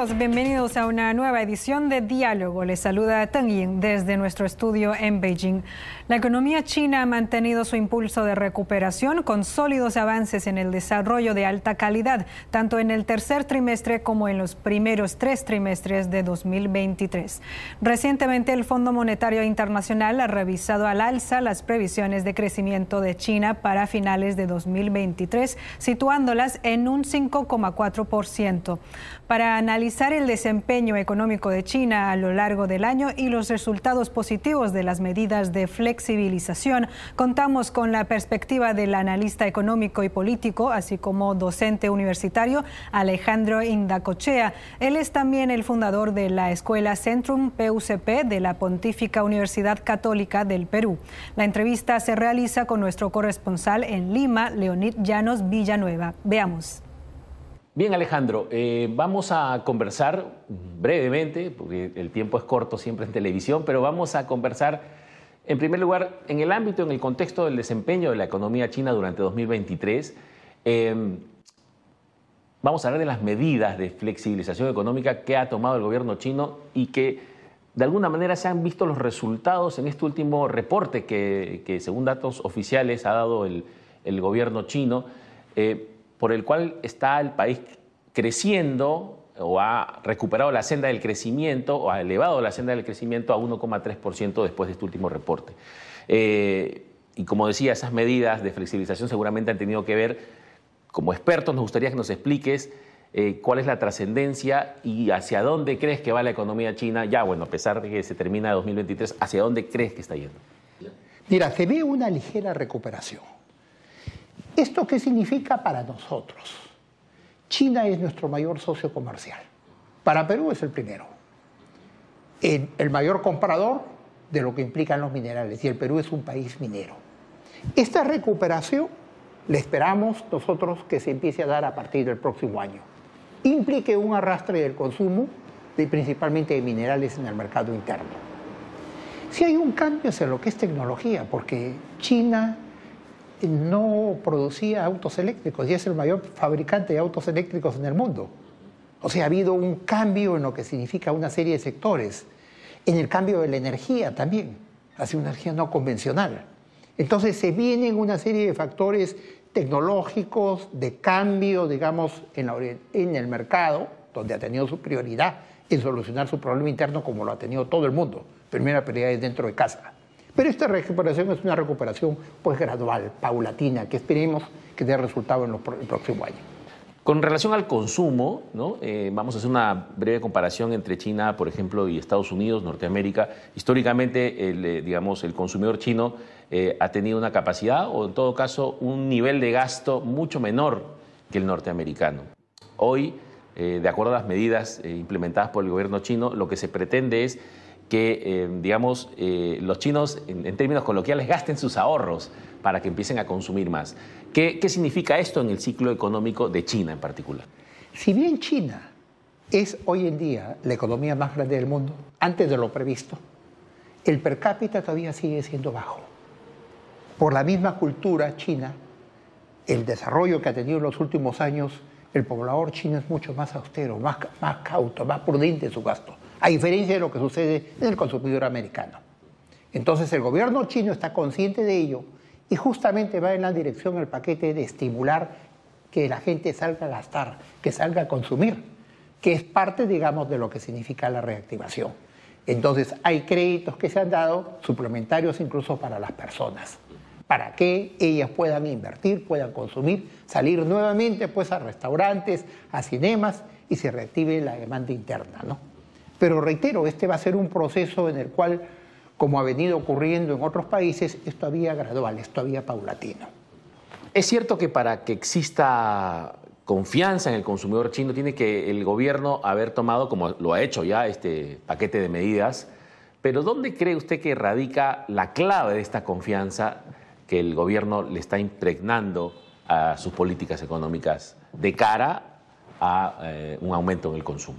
Todos, bienvenidos a una nueva edición de Diálogo. Les saluda Teng Yin desde nuestro estudio en Beijing. La economía china ha mantenido su impulso de recuperación con sólidos avances en el desarrollo de alta calidad, tanto en el tercer trimestre como en los primeros tres trimestres de 2023. Recientemente el Fondo Monetario Internacional ha revisado al alza las previsiones de crecimiento de China para finales de 2023, situándolas en un 5,4%. Para analizar el desempeño económico de China a lo largo del año y los resultados positivos de las medidas de flexibilización, contamos con la perspectiva del analista económico y político, así como docente universitario Alejandro Indacochea. Él es también el fundador de la Escuela Centrum PUCP de la Pontífica Universidad Católica del Perú. La entrevista se realiza con nuestro corresponsal en Lima, Leonid Llanos Villanueva. Veamos. Bien, Alejandro, eh, vamos a conversar brevemente, porque el tiempo es corto siempre en televisión, pero vamos a conversar, en primer lugar, en el ámbito, en el contexto del desempeño de la economía china durante 2023. Em, vamos a hablar de las medidas de flexibilización económica que ha tomado el gobierno chino y que de alguna manera se han visto los resultados en este último reporte que, según datos oficiales ha dado el, gobierno chino. Eh, por el cual está el país creciendo o ha recuperado la senda del crecimiento o ha elevado la senda del crecimiento a 1,3% después de este último reporte. Eh, y como decía, esas medidas de flexibilización seguramente han tenido que ver, como expertos nos gustaría que nos expliques eh, cuál es la trascendencia y hacia dónde crees que va la economía china, ya bueno, a pesar de que se termina 2023, hacia dónde crees que está yendo. Mira, se ve una ligera recuperación ¿Esto qué significa para nosotros? China es nuestro mayor socio comercial. Para Perú es el primero. El, mayor comprador de lo que implican los minerales y el Perú es un país minero. Esta recuperación le esperamos nosotros que se empiece a dar a partir del próximo año. Implique un arrastre del consumo, de, principalmente de minerales en el mercado interno. Si hay un cambio en lo que es tecnología, porque China no producía autos eléctricos y es el mayor fabricante de autos eléctricos en el mundo. O sea, ha habido un cambio en lo que significa una serie de sectores, en el cambio de la energía también, hacia una energía no convencional. Entonces se vienen una serie de factores tecnológicos, de cambio, digamos, en, en el mercado, donde ha tenido su prioridad en solucionar su problema interno como lo ha tenido todo el mundo. Primera prioridad es dentro de casa. Pero esta recuperación es una recuperación pues gradual, paulatina, que esperemos que dé resultado en el próximo año. Con relación al consumo, ¿no? Eh, vamos a hacer una breve comparación entre China, por ejemplo, y Estados Unidos, Norteamérica. Históricamente, el, eh, digamos, el consumidor chino eh, ha tenido una capacidad o, en todo caso, un nivel de gasto mucho menor que el norteamericano. Hoy, de acuerdo a las medidas implementadas por el gobierno chino, lo que se pretende es que, eh, digamos, eh, los chinos, en, términos coloquiales, gasten sus ahorros para que empiecen a consumir más. ¿Qué, significa esto en el ciclo económico de China en particular? Si bien China es hoy en día la economía más grande del mundo, antes de lo previsto, el per cápita todavía sigue siendo bajo. Por la misma cultura china, el desarrollo que ha tenido en los últimos años, el poblador chino es mucho más austero, más, más cauto, más prudente en su gasto a diferencia de lo que sucede en el consumidor americano. Entonces el gobierno chino está consciente de ello y justamente va en la dirección del paquete de estimular que la gente salga a gastar, que salga a consumir, que es parte, digamos, de lo que significa la reactivación. Entonces hay créditos que se han dado, suplementarios incluso para las personas, para que ellas puedan invertir, puedan consumir, salir nuevamente pues a restaurantes, a cinemas y se reactive la demanda interna, ¿no? Pero reitero, este va a ser un proceso en el cual, como ha venido ocurriendo en otros países, es todavía gradual, es todavía paulatino. Es cierto que para que exista confianza en el consumidor chino tiene que el gobierno haber tomado, como lo ha hecho ya, este paquete de medidas, pero ¿dónde cree usted que radica la clave de esta confianza que el gobierno le está impregnando a sus políticas económicas de cara a eh, un aumento en el consumo?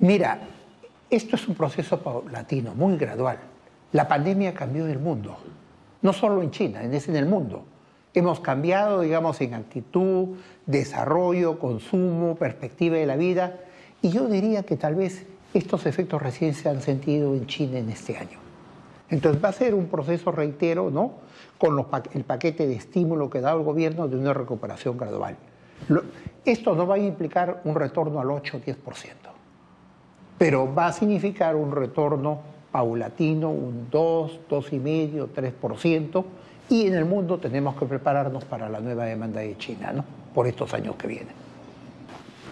Mira, esto es un proceso paulatino, muy gradual. La pandemia cambió el mundo, no solo en China, es en el mundo. Hemos cambiado, digamos, en actitud, desarrollo, consumo, perspectiva de la vida Y yo diría que tal vez estos efectos recién se han sentido en China en este año. Entonces va a ser un proceso, reitero, ¿no? con el paquete de estímulo que da el gobierno de una recuperación gradual. esto no va a implicar un retorno al 8 o 10%, pero va a significar un retorno paulatino, un 2, 2,5, 3%, y en el mundo tenemos que prepararnos para la nueva demanda de China, ¿no? por estos años que vienen.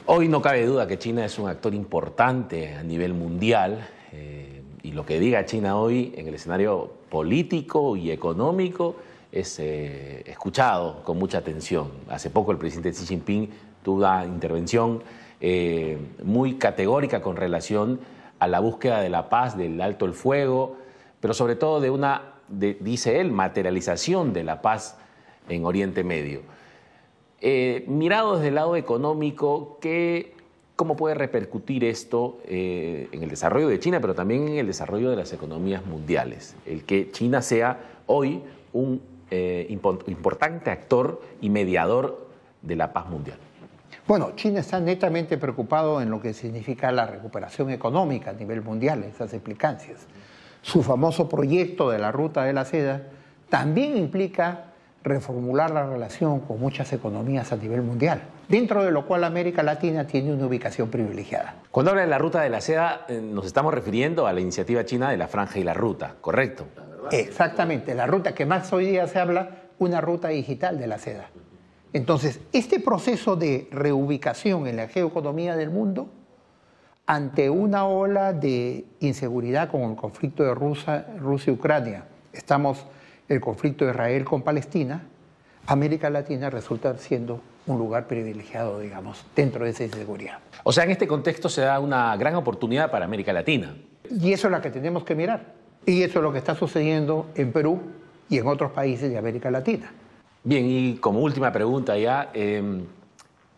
Hoy no cabe duda que China es un actor importante a nivel mundial. Eh, y lo que diga China hoy en el escenario político y económico es eh, escuchado con mucha atención. Hace poco el presidente Xi Jinping tuvo una intervención eh, muy categórica con relación a la búsqueda de la paz, del alto el fuego, pero sobre todo de una, dice él, materialización de la paz en Oriente Medio. Eh, mirado desde el lado económico, ¿qué ¿Cómo puede repercutir esto eh, en el desarrollo de China, pero también en el desarrollo de las economías mundiales? El que China sea hoy un eh, importante actor y mediador de la paz mundial. Bueno, China está netamente preocupado en lo que significa la recuperación económica a nivel mundial, esas implicancias. Su famoso proyecto de la ruta de la seda también implica reformular la relación con muchas economías a nivel mundial, dentro de lo cual América Latina tiene una ubicación privilegiada. Cuando habla de la ruta de la seda, eh, nos estamos refiriendo a la iniciativa china de la franja y la ruta, ¿correcto? Exactamente, la ruta que más hoy día se habla, una ruta digital de la seda. Entonces, este proceso de reubicación en la geoeconomía del mundo, ante una ola de inseguridad con el conflicto de Rusia, Rusia Ucrania, estamos el conflicto de Israel con Palestina, América Latina resulta siendo un lugar privilegiado, digamos, dentro de esa inseguridad. O sea, en este contexto se da una gran oportunidad para América Latina. Y eso es lo que tenemos que mirar. Y eso es lo que está sucediendo en Perú y en otros países de América Latina. Bien, y como última pregunta ya, em,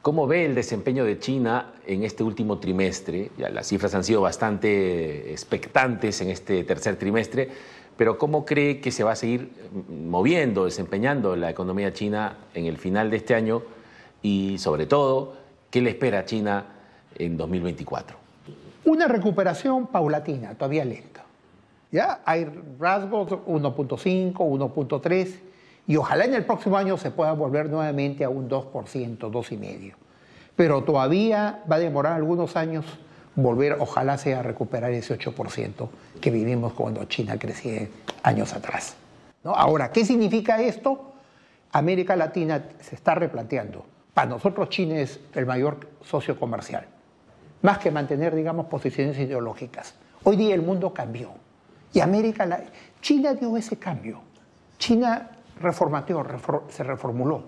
¿cómo ve el desempeño de China en este último trimestre? Ya las cifras han sido bastante expectantes en este tercer trimestre pero ¿cómo cree que se va a seguir moviendo, desempeñando la economía china en el final de este año? Y sobre todo, ¿qué le espera a China en 2024? Una recuperación paulatina, todavía lenta. ¿Ya? Hay rasgos 1.5, 1.3, y ojalá en el próximo año se pueda volver nuevamente a un 2%, 2,5%. Pero todavía va a demorar algunos años volver, ojalá sea recuperar ese 8% que vivimos cuando China crecía años atrás. ¿No? Ahora, ¿qué significa esto? América Latina se está replanteando. Para nosotros China es el mayor socio comercial, más que mantener, digamos, posiciones ideológicas. Hoy día el mundo cambió y América, China dio ese cambio. China reformateó, se reformuló.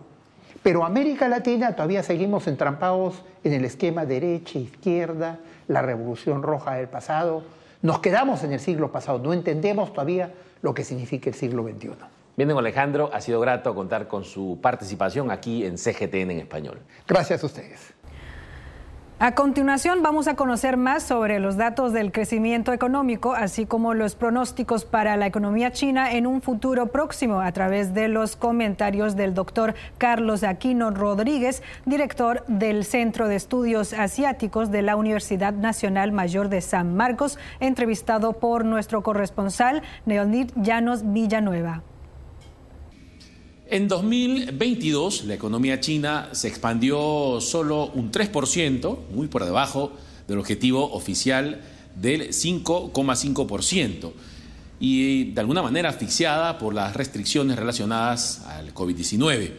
Pero América Latina todavía seguimos entrampados en el esquema derecha-izquierda, la revolución roja del pasado. Nos quedamos en el siglo pasado, no entendemos todavía lo que significa el siglo XXI. Bien, don Alejandro, ha sido grato contar con su participación aquí en CGTN en español. Gracias a ustedes. A continuación vamos a conocer más sobre los datos del crecimiento económico, así como los pronósticos para la economía china en un futuro próximo a través de los comentarios del doctor Carlos Aquino Rodríguez, director del Centro de Estudios Asiáticos de la Universidad Nacional Mayor de San Marcos, entrevistado por nuestro corresponsal Neonid Llanos Villanueva. En 2022, la economía china se expandió solo un 3%, muy por debajo del objetivo oficial del 5,5%, y de alguna manera asfixiada por las restricciones relacionadas al COVID-19.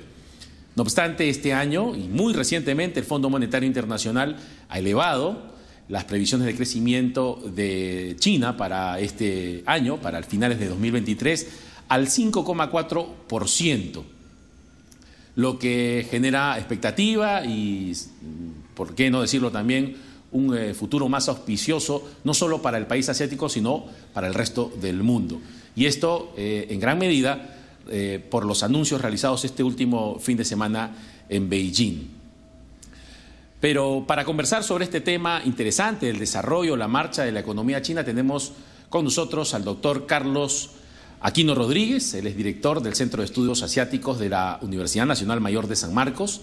No obstante, este año y muy recientemente el Fondo Monetario Internacional ha elevado las previsiones de crecimiento de China para este año, para finales de 2023, al 5,4%, lo que genera expectativa y, por qué no decirlo también, un eh, futuro más auspicioso, no solo para el país asiático, sino para el resto del mundo. Y esto, eh, en gran medida, eh, por los anuncios realizados este último fin de semana en Beijing. Pero para conversar sobre este tema interesante, el desarrollo, la marcha de la economía china, tenemos con nosotros al doctor Carlos Aquino Rodríguez, él es director del Centro de Estudios Asiáticos de la Universidad Nacional Mayor de San Marcos,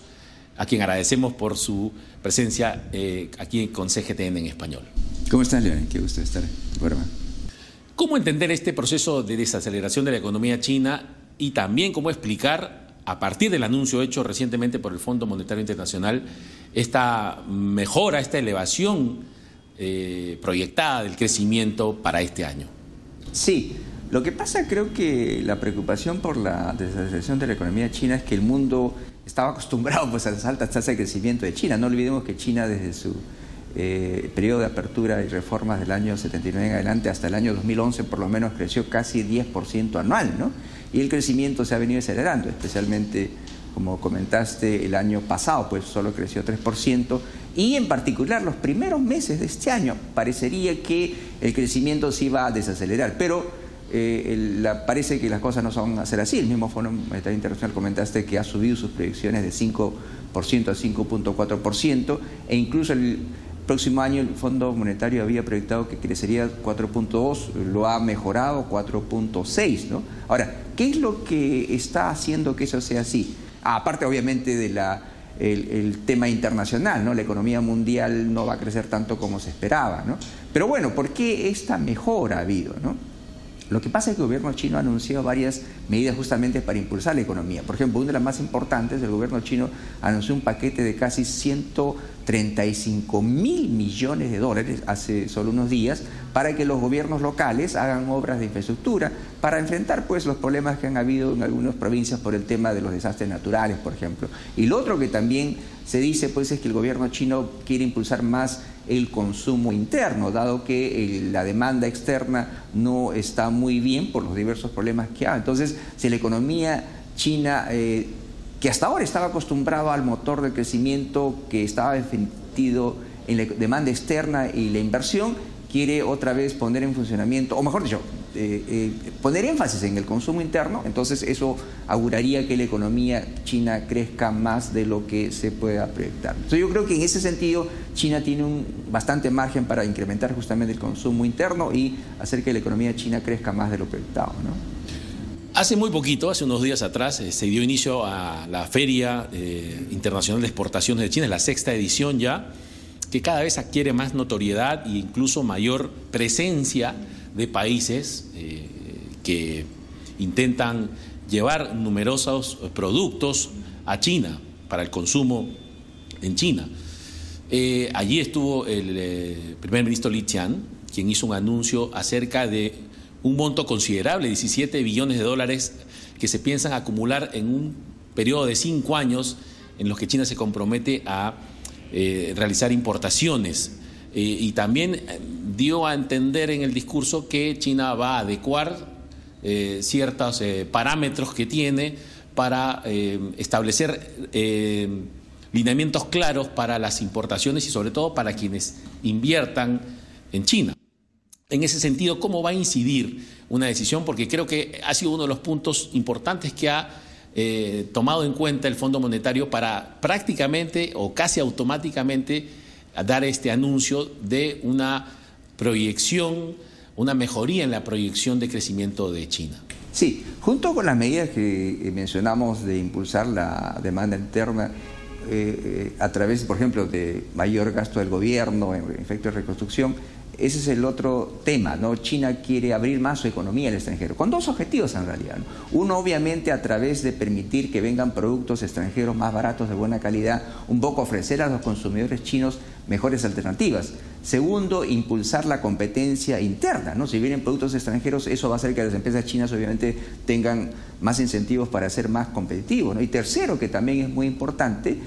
a quien agradecemos por su presencia eh, aquí con CGTN en español. ¿Cómo estás, León? Qué gusto estar en ¿Cómo entender este proceso de desaceleración de la economía china y también cómo explicar, a partir del anuncio hecho recientemente por el Fondo Monetario Internacional, esta mejora, esta elevación eh, proyectada del crecimiento para este año? Sí, lo que pasa creo que la preocupación por la desaceleración de la economía china es que el mundo estaba acostumbrado pues, a las altas tasas de crecimiento de China. No olvidemos que China desde su eh, periodo de apertura y reformas del año 79 en adelante hasta el año 2011 por lo menos creció casi 10% anual, ¿no? Y el crecimiento se ha venido acelerando, especialmente como comentaste el año pasado, pues solo creció 3%, y en particular los primeros meses de este año parecería que el crecimiento se iba a desacelerar, pero eh, parece que las cosas no son a ser así. El mismo Fondo Monetario Internacional comentaste que ha subido sus proyecciones de 5% a 5.4% e incluso el próximo año el Fondo Monetario había proyectado que crecería 4.2, lo ha mejorado 4.6. ¿no? Ahora, ¿qué es lo que está haciendo que eso sea así? aparte obviamente de tema internacional, ¿no? La economía mundial no va a crecer tanto como se esperaba, ¿no? Pero bueno, ¿por qué esta mejora ha habido, no? Lo que pasa es que el gobierno chino ha anunciado varias medidas justamente para impulsar la economía. Por ejemplo, una de las más importantes, el gobierno chino anunció un paquete de casi 135 mil millones de dólares hace solo unos días para que los gobiernos locales hagan obras de infraestructura para enfrentar pues los problemas que han habido en algunas provincias por el tema de los desastres naturales, por ejemplo. Y lo otro que también se dice pues es que el gobierno chino quiere impulsar más el consumo interno, dado que eh, la demanda externa no está muy bien por los diversos problemas que hay. Entonces, si la economía china, eh, que hasta ahora estaba acostumbrado al motor de crecimiento que estaba defendido en la demanda externa y la inversión, quiere otra vez poner en funcionamiento, o mejor dicho, eh, eh, poner énfasis en el consumo interno, entonces eso auguraría que la economía china crezca más de lo que se pueda proyectar. Entonces yo creo que en ese sentido China tiene un bastante margen para incrementar justamente el consumo interno y hacer que la economía china crezca más de lo proyectado. Hace muy poquito, hace unos días atrás, eh, se dio inicio a la Feria Internacional de Exportaciones de China, la sexta edición ya que cada vez adquiere más notoriedad e incluso mayor presencia de países eh, que intentan llevar numerosos productos a China para el consumo en China. Eh, allí estuvo el eh, primer ministro Li Qian, quien hizo un anuncio acerca de un monto considerable, 17 billones de dólares, que se piensan acumular en un periodo de cinco años en los que China se compromete a eh, realizar importaciones. Eh, y también eh, dio a entender en el discurso que China va a adecuar ciertos parámetros que tiene para establecer lineamientos claros para las importaciones y sobre todo para quienes inviertan en China. En ese sentido, ¿cómo va a incidir una decisión? Porque creo que ha sido uno de los puntos importantes que ha eh, tomado en cuenta el Fondo Monetario para prácticamente o casi automáticamente dar este anuncio de una proyección, una mejoría en la proyección de crecimiento de China. Sí, junto con las medidas que eh, mencionamos de impulsar la demanda interna eh, a través, por ejemplo, de mayor gasto del gobierno en efecto de reconstrucción, ese es el otro tema, ¿no? China quiere abrir más su economía al extranjero, con dos objetivos en realidad. Uno, obviamente, a través de permitir que vengan productos extranjeros más baratos, de buena calidad, un poco ofrecer a los consumidores chinos mejores alternativas. Segundo, impulsar la competencia interna, ¿no? Si vienen productos extranjeros, eso va a hacer que las empresas chinas obviamente tengan más incentivos para ser más competitivos. Y tercero, que también es muy importante,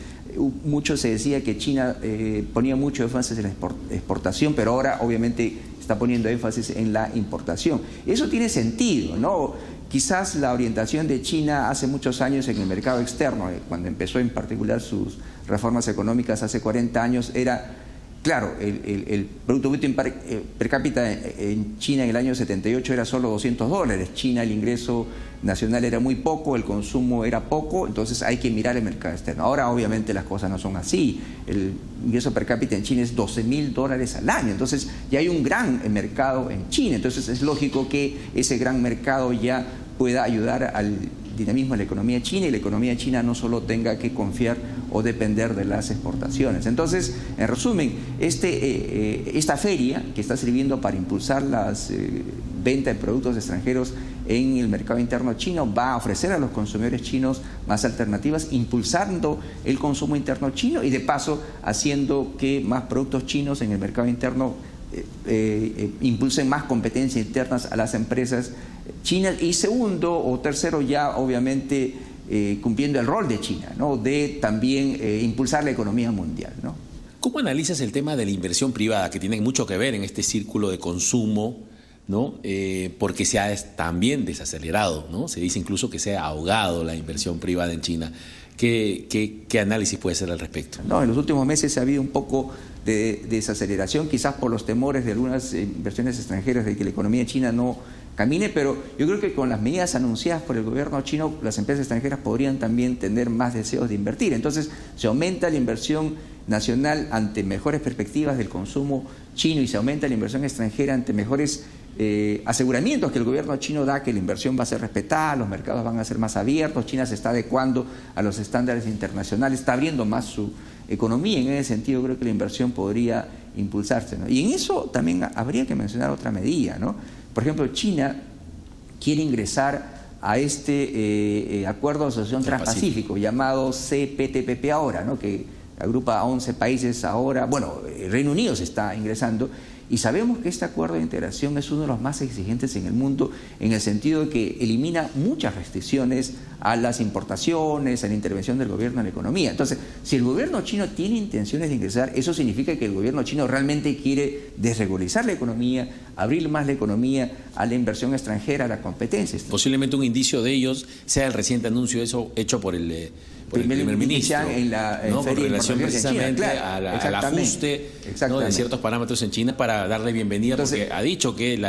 mucho se decía que China eh, ponía mucho énfasis en la exportación, pero ahora obviamente está poniendo énfasis en la importación. Eso tiene sentido, ¿no? Quizás la orientación de China hace muchos años en el mercado externo, eh, cuando empezó en particular sus reformas económicas hace 40 años, era Claro, el, Producto Bruto eh, per cápita en China en el año 78 era solo 200 dólares. China el ingreso nacional era muy poco, el consumo era poco, entonces hay que mirar el mercado externo. Ahora obviamente las cosas no son así. El ingreso per cápita en China es 12 mil dólares al año, entonces ya hay un gran mercado en China. Entonces es lógico que ese gran mercado ya pueda ayudar al dinamismo de la economía china y la economía china no solo tenga que confiar o depender de las exportaciones. Entonces, en resumen, este, eh, eh, esta feria que está sirviendo para impulsar las eh, ventas de productos extranjeros en el mercado interno chino va a ofrecer a los consumidores chinos más alternativas, impulsando el consumo interno chino y de paso haciendo que más productos chinos en el mercado interno impulsen más competencias internas a las empresas chinas y segundo o tercero ya obviamente eh, cumpliendo el rol de China, ¿no? de también eh, impulsar la economía mundial. ¿no? ¿Cómo analizas el tema de la inversión privada, que tiene mucho que ver en este círculo de consumo, ¿no? Eh, porque se ha también desacelerado, ¿no? se dice incluso que se ha ahogado la inversión privada en China? ¿Qué, qué, qué análisis puede ser al respecto? No, en los últimos meses ha habido un poco de desaceleración, quizás por los temores de algunas inversiones extranjeras de que la economía china no camine, pero yo creo que con las medidas anunciadas por el gobierno chino, las empresas extranjeras podrían también tener más deseos de invertir. Entonces, se aumenta la inversión nacional ante mejores perspectivas del consumo chino y se aumenta la inversión extranjera ante mejores eh, aseguramientos que el gobierno chino da que la inversión va a ser respetada, los mercados van a ser más abiertos, China se está adecuando a los estándares internacionales, está abriendo más su economía. En ese sentido, creo que la inversión podría impulsarse. Y en eso también habría que mencionar otra medida, ¿no? Por ejemplo, China quiere ingresar a este eh, eh, acuerdo de asociación transpacífico llamado CPTPP ahora, ¿no? que agrupa a 11 países ahora, bueno, el Reino Unido se está ingresando y sabemos que este acuerdo de integración es uno de los más exigentes en el mundo en el sentido de que elimina muchas restricciones a las importaciones, a la intervención del gobierno en la economía. Entonces, si el gobierno chino tiene intenciones de ingresar, eso significa que el gobierno chino realmente quiere desregularizar la economía, abrir más la economía a la inversión extranjera, a la competencia. Posiblemente un indicio de ellos sea el reciente anuncio eso hecho por el eh, el primer ministro, en la en relación precisamente al, ajuste de ciertos parámetros en China para darle bienvenida, porque ha dicho que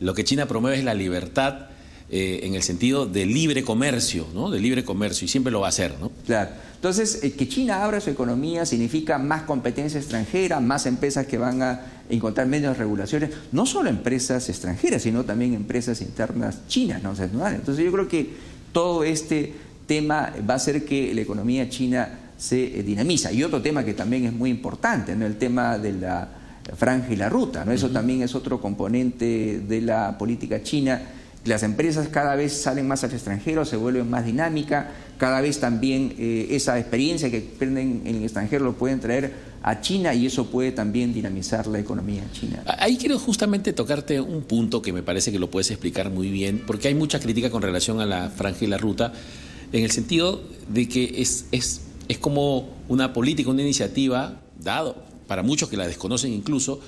lo que China promueve es la libertad eh, en el sentido de libre comercio, ¿no? de libre comercio, y siempre lo va a hacer. ¿no? Claro. Entonces, eh, que China abra su economía significa más competencia extranjera, más empresas que van a encontrar menos regulaciones, no solo empresas extranjeras, sino también empresas internas chinas. ¿no? Entonces, yo creo que todo este tema va a ser que la economía china se eh, dinamiza. Y otro tema que también es muy importante, ¿no? el tema de la franja y la ruta. ¿no? Eso también es otro componente de la política china. Las empresas cada vez salen más al extranjero, se vuelven más dinámicas, cada vez también eh, esa experiencia que aprenden en el extranjero lo pueden traer a China y eso puede también dinamizar la economía china. Ahí quiero justamente tocarte un punto que me parece que lo puedes explicar muy bien, porque hay mucha crítica con relación a la franja y la ruta en el sentido de que es, es, es como una política, una iniciativa, dado para muchos que la desconocen incluso,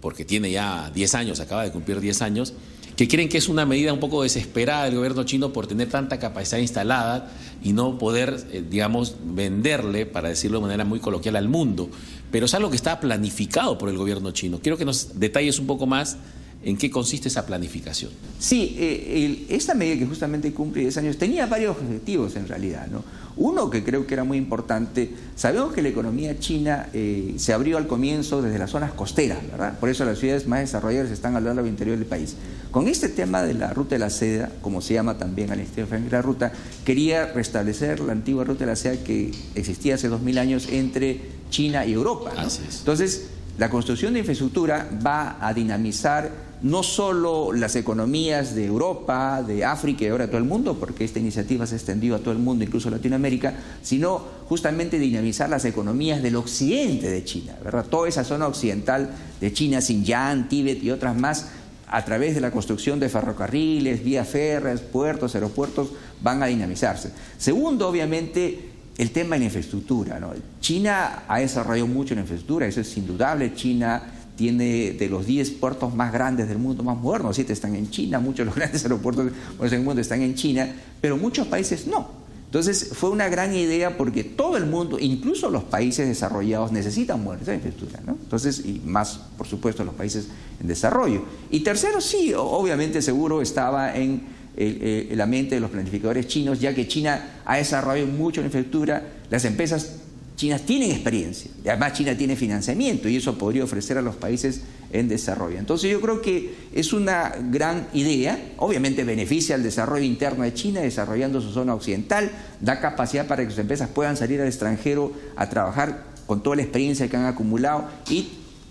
porque tiene ya 10 años, acaba de cumplir 10 años, que creen que es una medida un poco desesperada del gobierno chino por tener tanta capacidad instalada y no poder, eh, digamos, venderle, para decirlo de manera muy coloquial, al mundo. Pero es algo que está planificado por el gobierno chino. Quiero que nos detalles un poco más ¿En qué consiste esa planificación? Sí, eh, esta medida que justamente cumple 10 años tenía varios objetivos en realidad. ¿no? Uno que creo que era muy importante, sabemos que la economía china eh, se abrió al comienzo desde las zonas costeras, ¿verdad? Por eso las ciudades más desarrolladas están al lado del interior del país. Con este tema de la ruta de la seda, como se llama también al interior de la ruta, quería restablecer la antigua ruta de la seda que existía hace 2000 años entre China y Europa. Entonces, la construcción de infraestructura va a dinamizar no solo las economías de Europa, de África y ahora todo el mundo, porque esta iniciativa se ha extendido a todo el mundo, incluso a Latinoamérica, sino justamente dinamizar las economías del occidente de China, ¿verdad? Toda esa zona occidental de China, Xinjiang, Tíbet y otras más, a través de la construcción de ferrocarriles, vías férreas, puertos, aeropuertos, van a dinamizarse. Segundo, obviamente, el tema de la infraestructura. China ha desarrollado mucho en infraestructura, eso es indudable. China tiene de los 10 puertos más grandes del mundo, más modernos, 7 están en China, muchos de los grandes aeropuertos del mundo están en China, pero muchos países no. Entonces fue una gran idea porque todo el mundo, incluso los países desarrollados, necesitan buena infraestructura, ¿no? Entonces, y más, por supuesto, los países en desarrollo. Y tercero, sí, obviamente seguro estaba en la mente de los planificadores chinos, ya que China ha desarrollado mucho la infraestructura, las empresas China tienen experiencia, además China tiene financiamiento y eso podría ofrecer a los países en desarrollo. Entonces yo creo que es una gran idea, obviamente beneficia al desarrollo interno de China, desarrollando su zona occidental, da capacidad para que sus empresas puedan salir al extranjero a trabajar con toda la experiencia que han acumulado y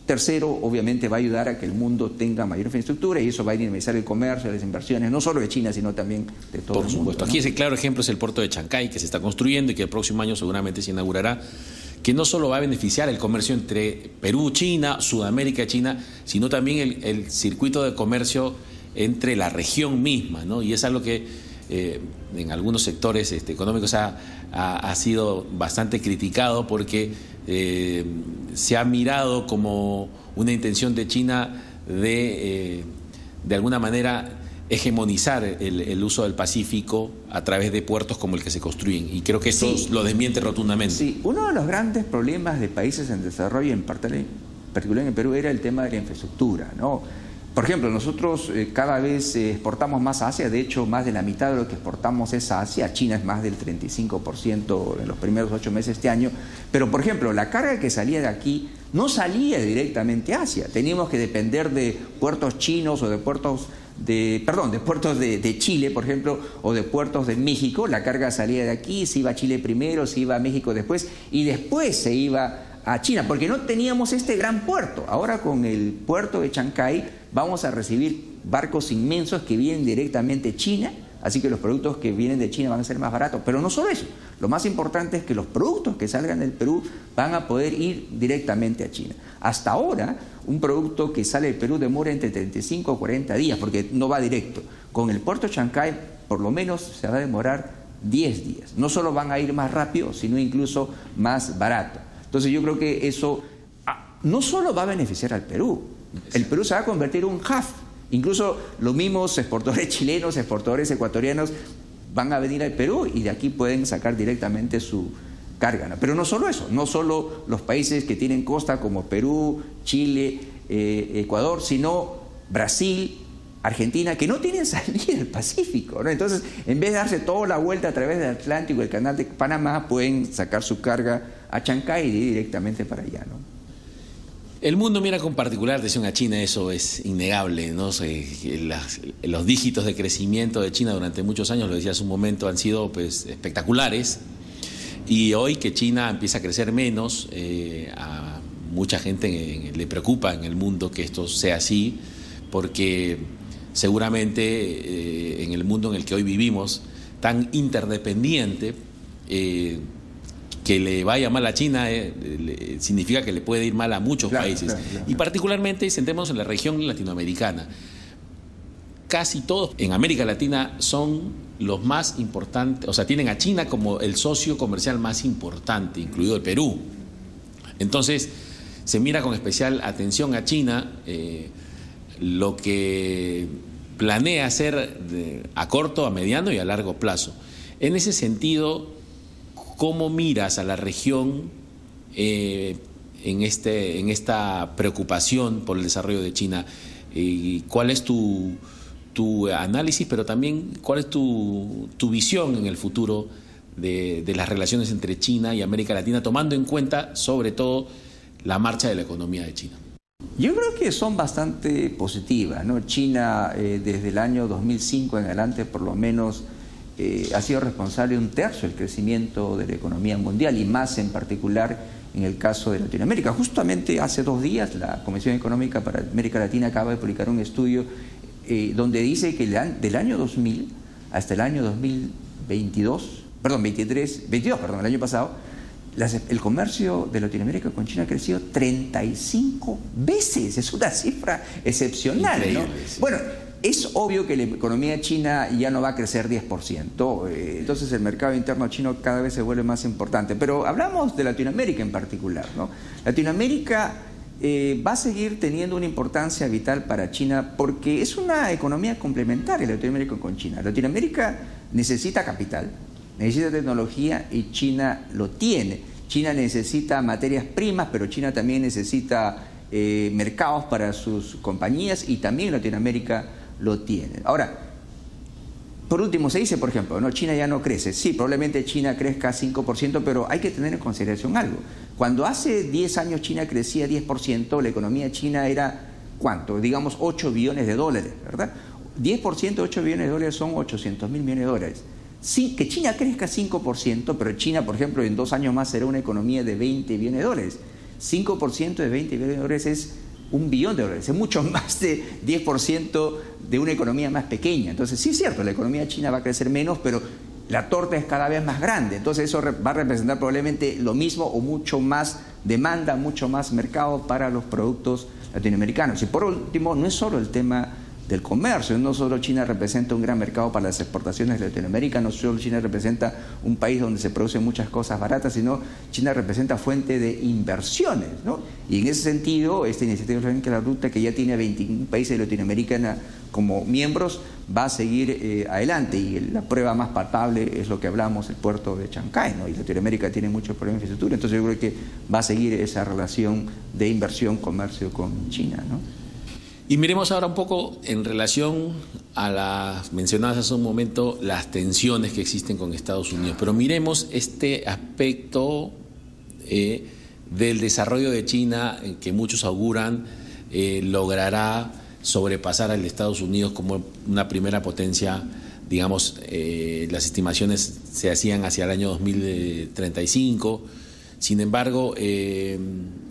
Tercero, obviamente va a ayudar a que el mundo tenga mayor infraestructura y eso va a dinamizar el comercio, las inversiones, no solo de China, sino también de todo Por el supuesto. mundo. Aquí ese claro ejemplo es el puerto de Chancay, que se está construyendo y que el próximo año seguramente se inaugurará, que no solo va a beneficiar el comercio entre Perú, China, Sudamérica, China, sino también el, el circuito de comercio entre la región misma, ¿no? Y es algo que eh, en algunos sectores este, económicos ha, ha, ha, sido bastante criticado porque eh, se ha mirado como una intención de China de, eh, de alguna manera, hegemonizar el, el, uso del Pacífico a través de puertos como el que se construyen. Y creo que esto sí. lo desmiente rotundamente. Sí, uno de los grandes problemas de países en desarrollo, en particular en Perú, era el tema de la infraestructura, ¿no? Por ejemplo, nosotros eh, cada vez eh, exportamos más a Asia, de hecho más de la mitad de lo que exportamos es a Asia, China es más del 35% en los primeros ocho meses de este año, pero por ejemplo, la carga que salía de aquí no salía directamente a Asia, teníamos que depender de puertos chinos o de puertos de, perdón, de puertos de, de, Chile, por ejemplo, o de puertos de México, la carga salía de aquí, se iba a Chile primero, se iba a México después, y después se iba a China, porque no teníamos este gran puerto. Ahora con el puerto de Chancay vamos a recibir barcos inmensos que vienen directamente de China, así que los productos que vienen de China van a ser más baratos. Pero no solo eso, lo más importante es que los productos que salgan del Perú van a poder ir directamente a China. Hasta ahora, un producto que sale del Perú demora entre 35 o 40 días, porque no va directo. Con el puerto de Chancay, por lo menos se va a demorar 10 días. No solo van a ir más rápido, sino incluso más barato. Entonces yo creo que eso no solo va a beneficiar al Perú, el Perú se va a convertir en un hub. Incluso los mismos exportadores chilenos, exportadores ecuatorianos van a venir al Perú y de aquí pueden sacar directamente su carga. Pero no solo eso, no solo los países que tienen costa como Perú, Chile, eh, Ecuador, sino Brasil, Argentina, que no tienen salida del Pacífico. ¿no? Entonces, en vez de darse toda la vuelta a través del Atlántico el canal de Panamá, pueden sacar su carga a Chancay y ir directamente para allá. ¿no? El mundo mira con particular atención a China, eso es innegable. ¿no? Los dígitos de crecimiento de China durante muchos años, lo decía hace un momento, han sido pues, espectaculares. Y hoy que China empieza a crecer menos, eh, a mucha gente le preocupa en el mundo que esto sea así, porque seguramente eh, en el mundo en el que hoy vivimos, tan interdependiente, eh, que le vaya mal a China eh, le, significa que le puede ir mal a muchos claro, países. Claro, claro, y particularmente, sentémonos en la región latinoamericana. Casi todos en América Latina son los más importantes, o sea, tienen a China como el socio comercial más importante, incluido el Perú. Entonces, se mira con especial atención a China eh, lo que planea hacer a corto, a mediano y a largo plazo. En ese sentido, ¿cómo miras a la región eh, en, este, en esta preocupación por el desarrollo de China? ¿Y ¿Cuál es tu, tu, análisis, pero también cuál es tu, tu visión en el futuro de, de las relaciones entre China y América Latina, tomando en cuenta sobre todo la marcha de la economía de China? Yo creo que son bastante positivas. ¿no? China eh, desde el año 2005 en adelante por lo menos eh, ha sido responsable de un tercio del crecimiento de la economía mundial y más en particular en el caso de Latinoamérica. Justamente hace dos días la Comisión Económica para América Latina acaba de publicar un estudio eh, donde dice que del año 2000 hasta el año 2022, perdón, 23, 22, perdón, el año pasado, las, el comercio de Latinoamérica con China ha crecido 35 veces. Es una cifra excepcional. ¿no? Bueno, es obvio que la economía china ya no va a crecer 10%, eh, entonces el mercado interno chino cada vez se vuelve más importante. Pero hablamos de Latinoamérica en particular. ¿no? Latinoamérica eh, va a seguir teniendo una importancia vital para China porque es una economía complementaria Latinoamérica con China. Latinoamérica necesita capital, necesita tecnología y China lo tiene. China necesita materias primas, pero China también necesita eh, mercados para sus compañías y también Latinoamérica lo tiene. Ahora, por último, se dice, por ejemplo, no, China ya no crece. Sí, probablemente China crezca 5%, pero hay que tener en consideración algo. Cuando hace 10 años China crecía 10%, la economía china era, ¿cuánto? Digamos 8 billones de dólares, ¿verdad? 10% de 8 billones de dólares son 800 mil millones de dólares. Sí, que China crezca 5%, pero China, por ejemplo, en dos años más será una economía de 20 billones de dólares. 5% de 20 billones de dólares es un billón de dólares, es mucho más de 10% de una economía más pequeña. Entonces, sí es cierto, la economía china va a crecer menos, pero la torta es cada vez más grande. Entonces, eso va a representar probablemente lo mismo o mucho más demanda, mucho más mercado para los productos latinoamericanos. Y por último, no es solo el tema del comercio. No solo China representa un gran mercado para las exportaciones de Latinoamérica, no solo China representa un país donde se producen muchas cosas baratas, sino China representa fuente de inversiones. ¿no? Y en ese sentido, esta iniciativa de la Ruta, que ya tiene 21 países de Latinoamérica como miembros, va a seguir eh, adelante. Y la prueba más palpable es lo que hablamos, el puerto de Chancay. ¿no? Y Latinoamérica tiene muchos problemas de infraestructura, entonces yo creo que va a seguir esa relación de inversión-comercio con China. ¿no? Y miremos ahora un poco en relación a las mencionadas hace un momento, las tensiones que existen con Estados Unidos. Pero miremos este aspecto eh, del desarrollo de China eh, que muchos auguran eh, logrará sobrepasar al Estados Unidos como una primera potencia. Digamos, las estimaciones se hacían hacia el año 2035. Sin embargo,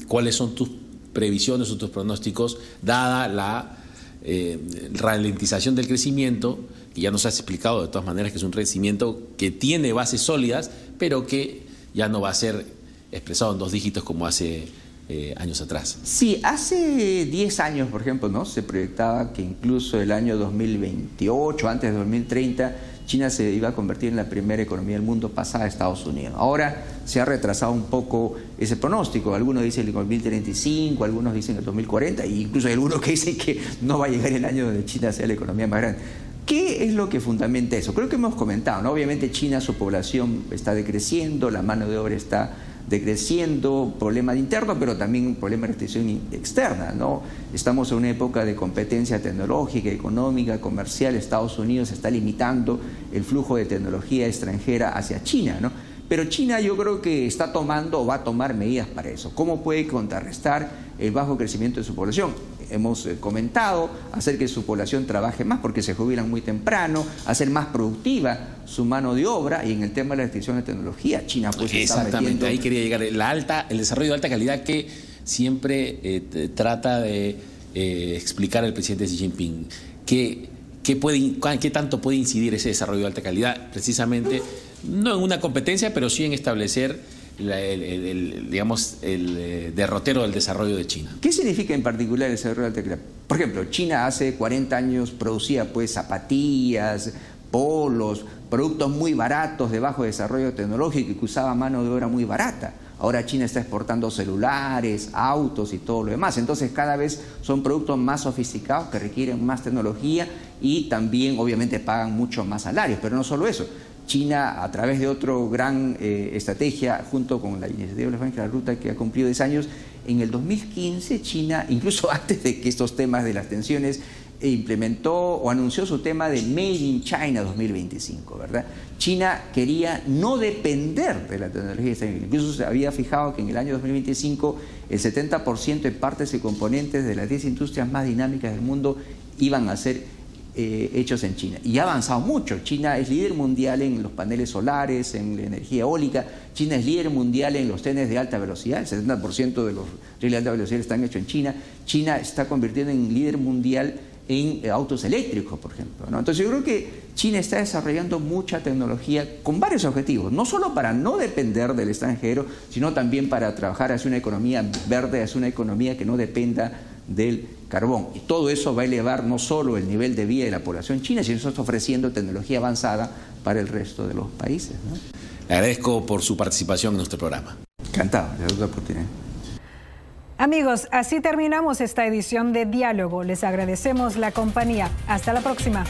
¿cuáles son tus previsiones o tus pronósticos, dada la eh, ralentización del crecimiento, que ya nos has explicado de todas maneras que es un crecimiento que tiene bases sólidas, pero que ya no va a ser expresado en dos dígitos como hace eh, años atrás. Sí, hace 10 años, por ejemplo, ¿no? se proyectaba que incluso el año 2028, antes de 2030, China se iba a convertir en la primera economía del mundo pasada a Estados Unidos. Ahora se ha retrasado un poco ese pronóstico. Algunos dicen el 2035, algunos dicen el 2040, e incluso hay algunos que dicen que no va a llegar el año donde China sea la economía más grande. ¿Qué es lo que fundamenta eso? Creo que hemos comentado. Obviamente China, su población está decreciendo, la mano de obra está decreciendo, problema de interno, pero también un problema de restricción externa. ¿no? Estamos en una época de competencia tecnológica, económica, comercial. Estados Unidos está limitando el flujo de tecnología extranjera hacia China. ¿no? Pero China yo creo que está tomando o va a tomar medidas para eso. ¿Cómo puede contrarrestar el bajo crecimiento de su población? Hemos eh, comentado hacer que su población trabaje más porque se jubilan muy temprano, hacer más productiva su mano de obra y en el tema de la restricción de tecnología, China pues Exactamente, ahí quería llegar. La alta, el desarrollo de alta calidad que siempre eh, trata de eh, explicar el presidente Xi Jinping. ¿Qué, puede, ¿Qué tanto puede incidir ese desarrollo de alta calidad? Precisamente no en una competencia, pero sí en establecer el, digamos, el eh, derrotero del desarrollo de China. ¿Qué significa en particular el desarrollo de la Por ejemplo, China hace 40 años producía pues zapatillas, polos, productos muy baratos de bajo desarrollo tecnológico y que usaba mano de obra muy barata. Ahora China está exportando celulares, autos y todo lo demás. Entonces cada vez son productos más sofisticados que requieren más tecnología y también obviamente pagan mucho más salarios. Pero no solo eso, China, a través de otra gran eh, estrategia, junto con la iniciativa de la Ruta, que ha cumplido 10 años, en el 2015 China, incluso antes de que estos temas de las tensiones, implementó o anunció su tema de Made in China 2025, ¿verdad? China quería no depender de la tecnología extranjera. Incluso se había fijado que en el año 2025 el 70% de partes y componentes de las 10 industrias más dinámicas del mundo iban a ser eh, hechos en China. Y ha avanzado mucho. China es líder mundial en los paneles solares, en la energía eólica. China es líder mundial en los trenes de alta velocidad. El 70% de los trenes de alta velocidad están hechos en China. China está convirtiendo en líder mundial en eh, autos eléctricos, por ejemplo. Entonces yo creo que China está desarrollando mucha tecnología con varios objetivos, no solo para no depender del extranjero, sino también para trabajar hacia una economía verde, hacia una economía que no dependa del carbón. Y todo eso va a elevar no solo el nivel de vida de la población china, sino está ofreciendo tecnología avanzada para el resto de los países. Le agradezco por su participación en nuestro programa. Encantado, le doy la oportunidad. Amigos, así terminamos esta edición de Diálogo. Les agradecemos la compañía. Hasta la próxima.